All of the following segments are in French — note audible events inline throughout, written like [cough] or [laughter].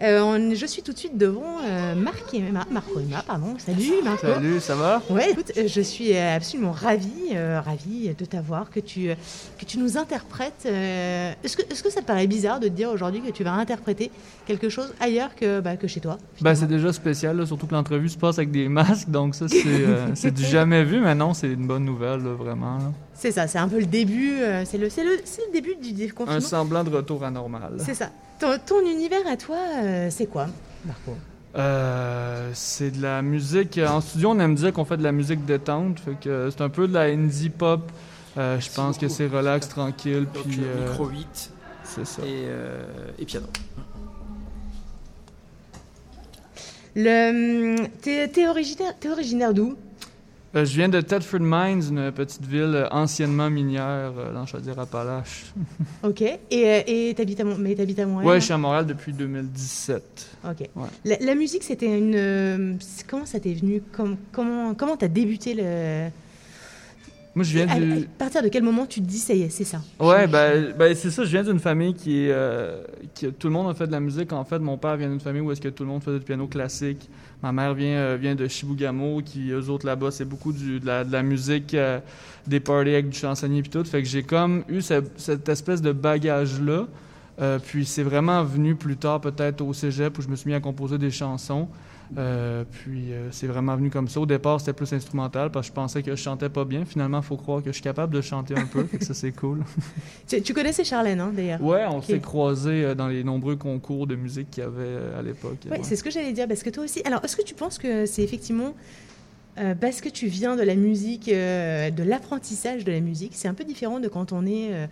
Euh, on- je suis tout de suite devant euh, Marc et Marco Emma, pardon. Salut Marco. Salut, ça va? Ouais, écoute, euh, je suis absolument ravie, euh, ravie de t'avoir, que tu, que tu nous interprètes. euh, Est-ce que, est-ce que ça te paraît bizarre de te dire aujourd'hui que tu vas interpréter quelque chose ailleurs que, bah, que chez toi Ben, finalement c'est déjà spécial, là, surtout que l'entrevue se passe avec des masques, donc ça, c'est euh, [laughs] c'est du jamais vu, mais non, c'est une bonne nouvelle, là, vraiment. là. C'est ça, c'est un peu le début, euh, c'est le, c'est le, le début du Un déconfinement. semblant de retour à normal. C'est ça. Ton, ton univers à toi, euh, c'est quoi, Marco? Euh, c'est de la musique. En studio, on aime dire qu'on fait de la musique détente, fait que c'est un peu de la indie pop. Euh, je pense que c'est relax, tranquille, Donc puis euh, euh, micro 8 c'est ça. et, euh, et piano. Le, hum, t'es, t'es originaire, t'es originaire d'où? Euh, je viens de Thetford Mines, une petite ville euh, anciennement minière euh, dans Chaudière-Appalaches. [laughs] Ok. Et, euh, et t'habites à, mais à Montréal Ouais, hein? je suis à Montréal depuis 2017. Ok. Ouais. La, la musique, c'était une. euh, comment ça t'est venu? Com- Comment comment t'as débuté le. Moi, je viens à, du... à partir de quel moment tu te dis ça y est, c'est ça? Ouais, ben, ben, c'est ça. Je viens d'une famille qui, est, euh, qui tout le monde a fait de la musique. En fait, mon père vient d'une famille où est-ce que tout le monde faisait du piano classique. Ma mère vient, euh, vient de Chibougamau, qui eux autres là-bas, c'est beaucoup du, de, la, de la musique, euh, des parties avec du chansonnier puis tout. Fait que j'ai comme eu ce- cette espèce de bagage là. Euh, puis c'est vraiment venu plus tard, peut-être au cégep, où je me suis mis à composer des chansons. Euh, puis euh, c'est vraiment venu comme ça. Au départ, c'était plus instrumental parce que je pensais que je chantais pas bien. Finalement, il faut croire que je suis capable de chanter un peu. [laughs] fait que ça, c'est cool. [laughs] Tu, tu connaissais Charlène, hein, d'ailleurs? Ouais, on s'est croisés euh, dans les nombreux concours de musique qu'il y avait à l'époque. Ouais. c'est ce que j'allais dire, parce que toi aussi. Alors, est-ce que tu penses que c'est effectivement euh, parce que tu viens de la musique, de l'apprentissage de la musique, c'est un peu différent de quand on est.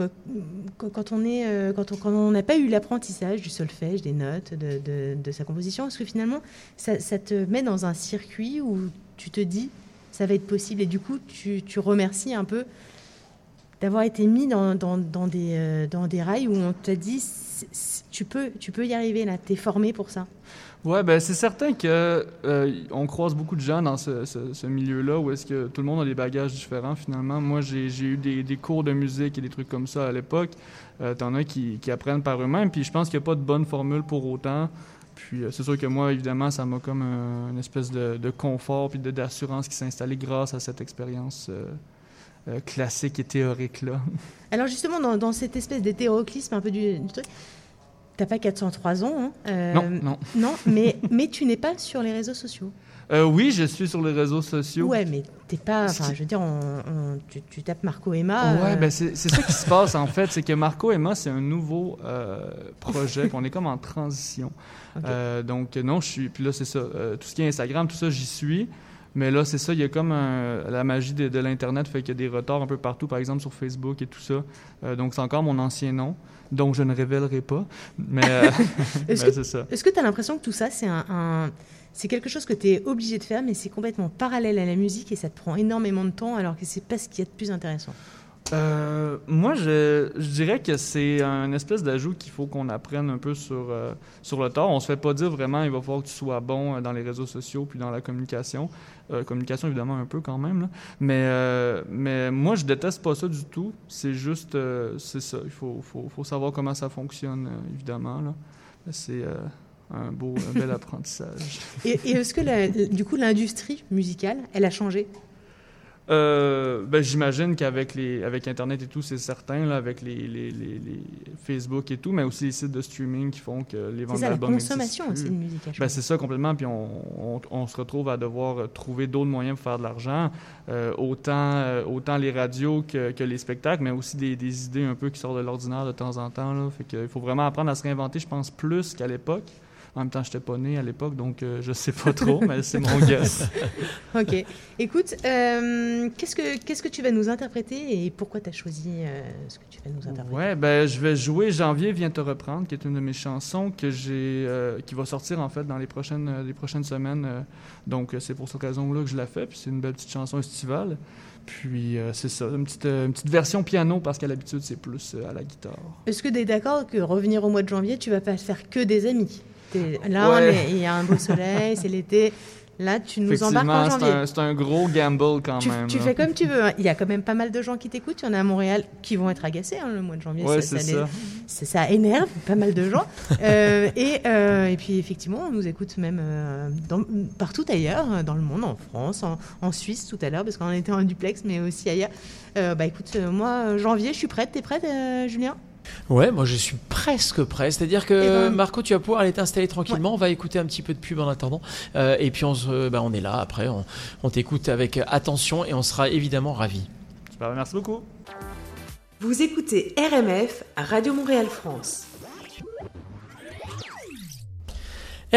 euh, quand, on n'a pas eu l'apprentissage du solfège, des notes, de, sa composition, est-ce que finalement ça, ça te met dans un circuit où tu te dis ça va être possible et du coup tu, tu remercies un peu d'avoir été mis euh, dans des rails où on t'a dit tu peux, tu peux y arriver là, tu es formé pour ça. Ouais, ben c'est certain que euh, on croise beaucoup de gens dans ce, milieu-là où est-ce que tout le monde a des bagages différents finalement. Moi, j'ai eu des, cours de musique et des trucs comme ça à l'époque. Euh, T'en as qui, apprennent par eux-mêmes, puis je pense qu'il n'y a pas de bonne formule pour autant. Puis euh, c'est sûr que moi, évidemment, ça m'a comme un- une espèce de, de confort puis d'assurance qui s'est installée grâce à cette expérience euh, classique et théorique-là. [laughs] Alors justement, dans, dans cette espèce d'hétéroclisme un peu du, du truc, t'as pas 403 ans, hein, euh, Non, non. [laughs] non, mais, mais tu n'es pas sur les réseaux sociaux. Euh, oui, je suis sur les réseaux sociaux. Ouais, mais t'es pas, enfin, je veux dire, on- on- tu, tu tapes Marco Emma. Ouais, euh, ben c'est ça qui se passe en fait, c'est que Marco Emma, c'est un nouveau euh, projet, [laughs] qu'on est comme en transition. Donc non, je suis, puis là c'est ça, tout ce qui est Instagram, tout ça, j'y suis. Mais là, c'est ça, il y a comme un- la magie de, de l'Internet fait qu'il y a des retards un peu partout, par exemple sur Facebook et tout ça. Euh, donc c'est encore mon ancien nom, donc je ne révélerai pas. Mais, euh, [laughs] Est-ce [laughs] que c'est ça. Est-ce que tu as l'impression que tout ça, c'est un, un- c'est quelque chose que tu es obligé de faire, mais c'est complètement parallèle à la musique et ça te prend énormément de temps, alors que c'est pas ce qu'il y a de plus intéressant? Euh, moi, je, dirais que c'est un espèce d'ajout qu'il faut qu'on apprenne un peu sur, euh, sur le tard. On se fait pas dire vraiment il va falloir que tu sois bon euh, dans les réseaux sociaux puis dans la communication. Communication, évidemment, un peu quand même. Mais, mais moi, je déteste pas ça du tout. C'est juste, c'est ça. Il faut, faut, faut savoir comment ça fonctionne, évidemment. C'est un beau, un bel [laughs] apprentissage. Et, est-ce que du coup l'industrie musicale, elle a changé? Euh, ben, j'imagine qu'avec les avec internet et tout c'est certain là avec les, les, les, les Facebook et tout mais aussi les sites de streaming qui font que les C'est ventes ça, la d'albums consommation aussi de musique. Ben, c'est ça complètement puis on, on, on se retrouve à devoir trouver d'autres moyens pour faire de l'argent euh, autant euh, autant les radios que, que les spectacles mais aussi des, des idées un peu qui sortent de l'ordinaire de temps en temps là. Fait que il faut vraiment apprendre à se réinventer je pense plus qu'à l'époque en même temps, je n'étais pas né à l'époque, donc euh, je sais pas trop, mais c'est mon [laughs] guess. Ok. Écoute, euh, qu'est-ce que qu'est-ce que tu vas nous interpréter et pourquoi tu as choisi euh, ce que tu vas nous interpréter? Ouais, ben je vais jouer Janvier vient te reprendre, qui est une de mes chansons que j'ai, euh, qui va sortir en fait dans les prochaines, les prochaines semaines. donc c'est pour cette raison-là que je la fais. Puis c'est une belle petite chanson estivale. Puis euh, c'est ça, une petite, euh, une petite version piano parce qu'à l'habitude c'est plus euh, à la guitare. Est-ce que tu es d'accord que revenir au mois de janvier, tu vas pas faire que des amis? Là, Ouais. il y a un beau soleil, c'est l'été. Là, tu nous embarques en janvier. c'est un, gros gamble quand Tu, même. tu là. fais comme tu veux. hein. Il y a quand même pas mal de gens qui t'écoutent. Il y en a à Montréal qui vont être agacés hein, le mois de janvier. Ouais, ça, les- ça. ça, énerve pas mal de gens. Euh, [laughs] et, euh, et puis effectivement, on nous écoute même euh, dans- partout ailleurs, dans le monde, en France, en, en Suisse tout à l'heure, parce qu'on était en duplex, mais aussi ailleurs. Bah écoute, moi, janvier, je suis prête. T'es prête, Julien? Ouais, moi je suis presque prêt. C'est-à-dire que Eh ben- Marco, tu vas pouvoir aller t'installer tranquillement. On va écouter un petit peu de pub en attendant. Euh, et puis on, se, bah, on est là après. On, on t'écoute avec attention et on sera évidemment ravis. Super, merci beaucoup. Vous écoutez RMF à Radio Montréal France.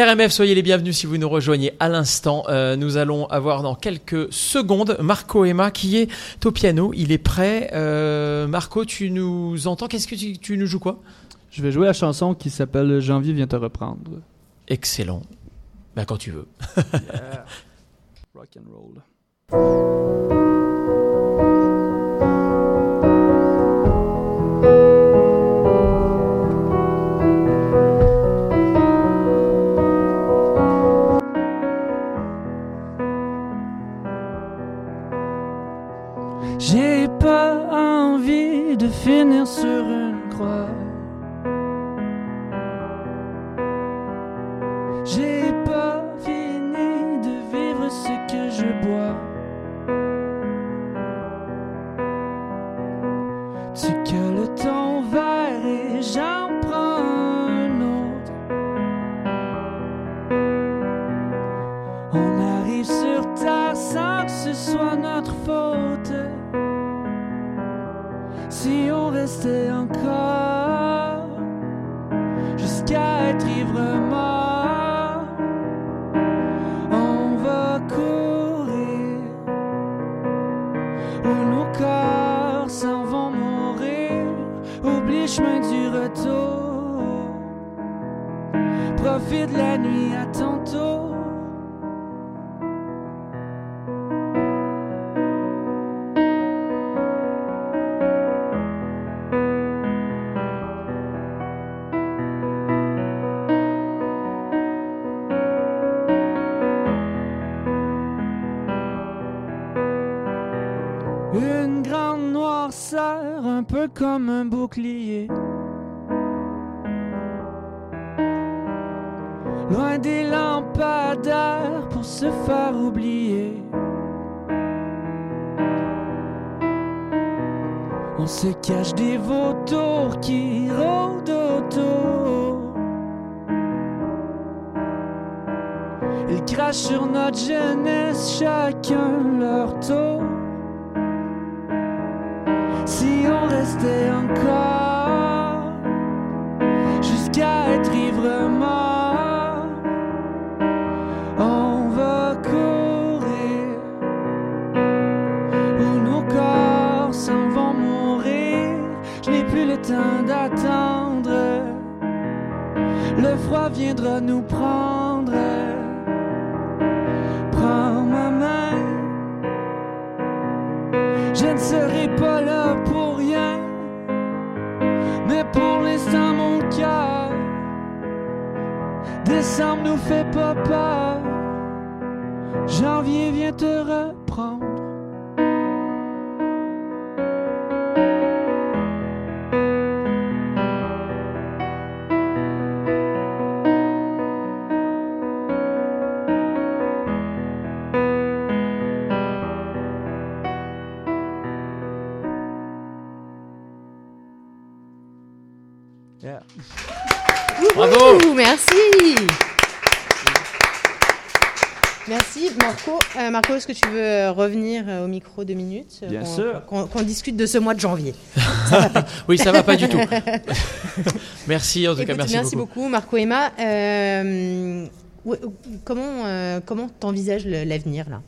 RMF, soyez les bienvenus si vous nous rejoignez à l'instant. Euh, nous allons avoir dans quelques secondes Marco Emma qui est au piano. Il est prêt. Euh, Marco, tu nous entends? Qu'est-ce que tu, tu nous joues quoi? Je vais jouer la chanson qui s'appelle Janvier vient te reprendre. Excellent. Bah, quand tu veux. Yeah. [laughs] Rock and roll. J'ai pas envie de finir sur une croix. J'ai pas fini de vivre ce que je bois. Tu cales ton verre et j'en Si on restait encore jusqu'à être ivre mort, on va courir où nos corps s'en vont mourir. Oublie le chemin du retour, profite la un peu comme un bouclier. Loin des lampadaires pour se faire oublier. On se cache des vautours qui rôdent autour. Ils crachent sur notre jeunesse, chacun leur tour. Si on restait encore jusqu'à être ivre mort, on va courir où nos corps s'en vont mourir. Je n'ai plus le temps d'attendre, le froid viendra nous prendre. Prends ma main. Je ne serai pas là Décembre nous fait pas peur, janvier vient te reprendre. Marco. Euh, Marco, est-ce que tu veux euh, revenir euh, au micro deux minutes euh, Bien qu'on- sûr. Qu'on qu'on discute de ce mois de janvier? [laughs] Oui, ça va pas du tout. [laughs] merci en tout cas, Écoute, merci, beaucoup. Marco Emma. Euh, où- où- comment euh, comment t'envisages le- l'avenir là?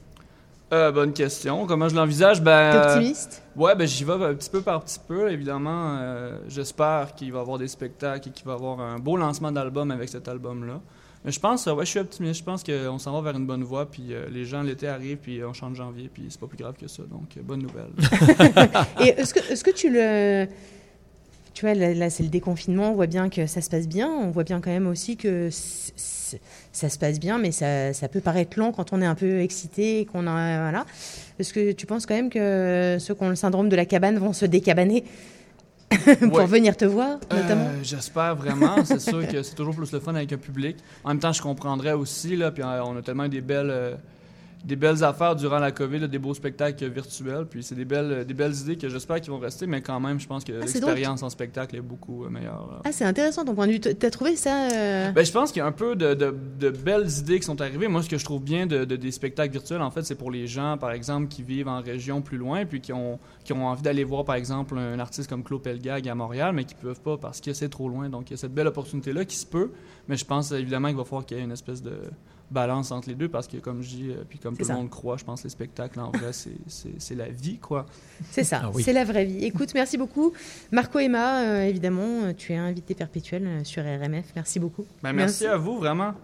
Euh, bonne question. Comment je l'envisage? Ben, T'es euh, optimiste Ouais, ben j'y vais un petit peu par petit peu, évidemment. Euh, J'espère qu'il va y avoir des spectacles et qu'il va y avoir un beau lancement d'album avec cet album-là. Mais je pense, euh, ouais, je suis optimiste. Je pense qu'on s'en va vers une bonne voie, puis euh, les gens, l'été arrive, puis on chante janvier, puis c'est pas plus grave que ça. Donc, euh, bonne nouvelle. [laughs] Et est-ce que est-ce que tu le tu vois, là, c'est le déconfinement, on voit bien que ça se passe bien, on voit bien quand même aussi que ça se passe bien, mais ça, ça peut paraître lent quand on est un peu excité, et qu'on a, voilà. Est-ce que tu penses quand même que ceux qui ont le syndrome de la cabane vont se décabaner? [laughs] pour Ouais. venir te voir, notamment Euh, J'espère vraiment. C'est [laughs] sûr que c'est toujours plus le fun avec un public. En même temps, je comprendrais aussi, là, puis euh, on a tellement eu des belles, euh, des belles affaires durant la COVID, là, des beaux spectacles virtuels, puis c'est des belles, des belles idées que j'espère qu'ils vont rester, mais quand même, je pense que Ah, l'expérience en spectacle est beaucoup euh, meilleure. là. Ah, c'est intéressant ton point de vue. T'as trouvé ça euh, Ben, je pense qu'il y a un peu de, de- de belles idées qui sont arrivées. Moi, ce que je trouve bien de, de- des spectacles virtuels, en fait, c'est pour les gens, par exemple, qui vivent en région plus loin, puis qui ont, qui ont envie d'aller voir, par exemple, un artiste comme Claude Pelgag à Montréal, mais qui peuvent pas parce que c'est trop loin. Donc, il y a cette belle opportunité-là qui se peut, mais je pense évidemment qu'il va falloir qu'il y ait une espèce de balance entre les deux, parce que, comme je dis, euh, puis comme C'est tout ça. le monde croit, je pense que les spectacles, en vrai, c'est- c'est c'est la vie, quoi. C'est ça, Ah oui. c'est la vraie vie. Écoute, merci beaucoup. Marco Emma, euh, évidemment, euh, tu es invité perpétuel euh, sur RMF. Merci beaucoup. Ben, merci à vous, vraiment.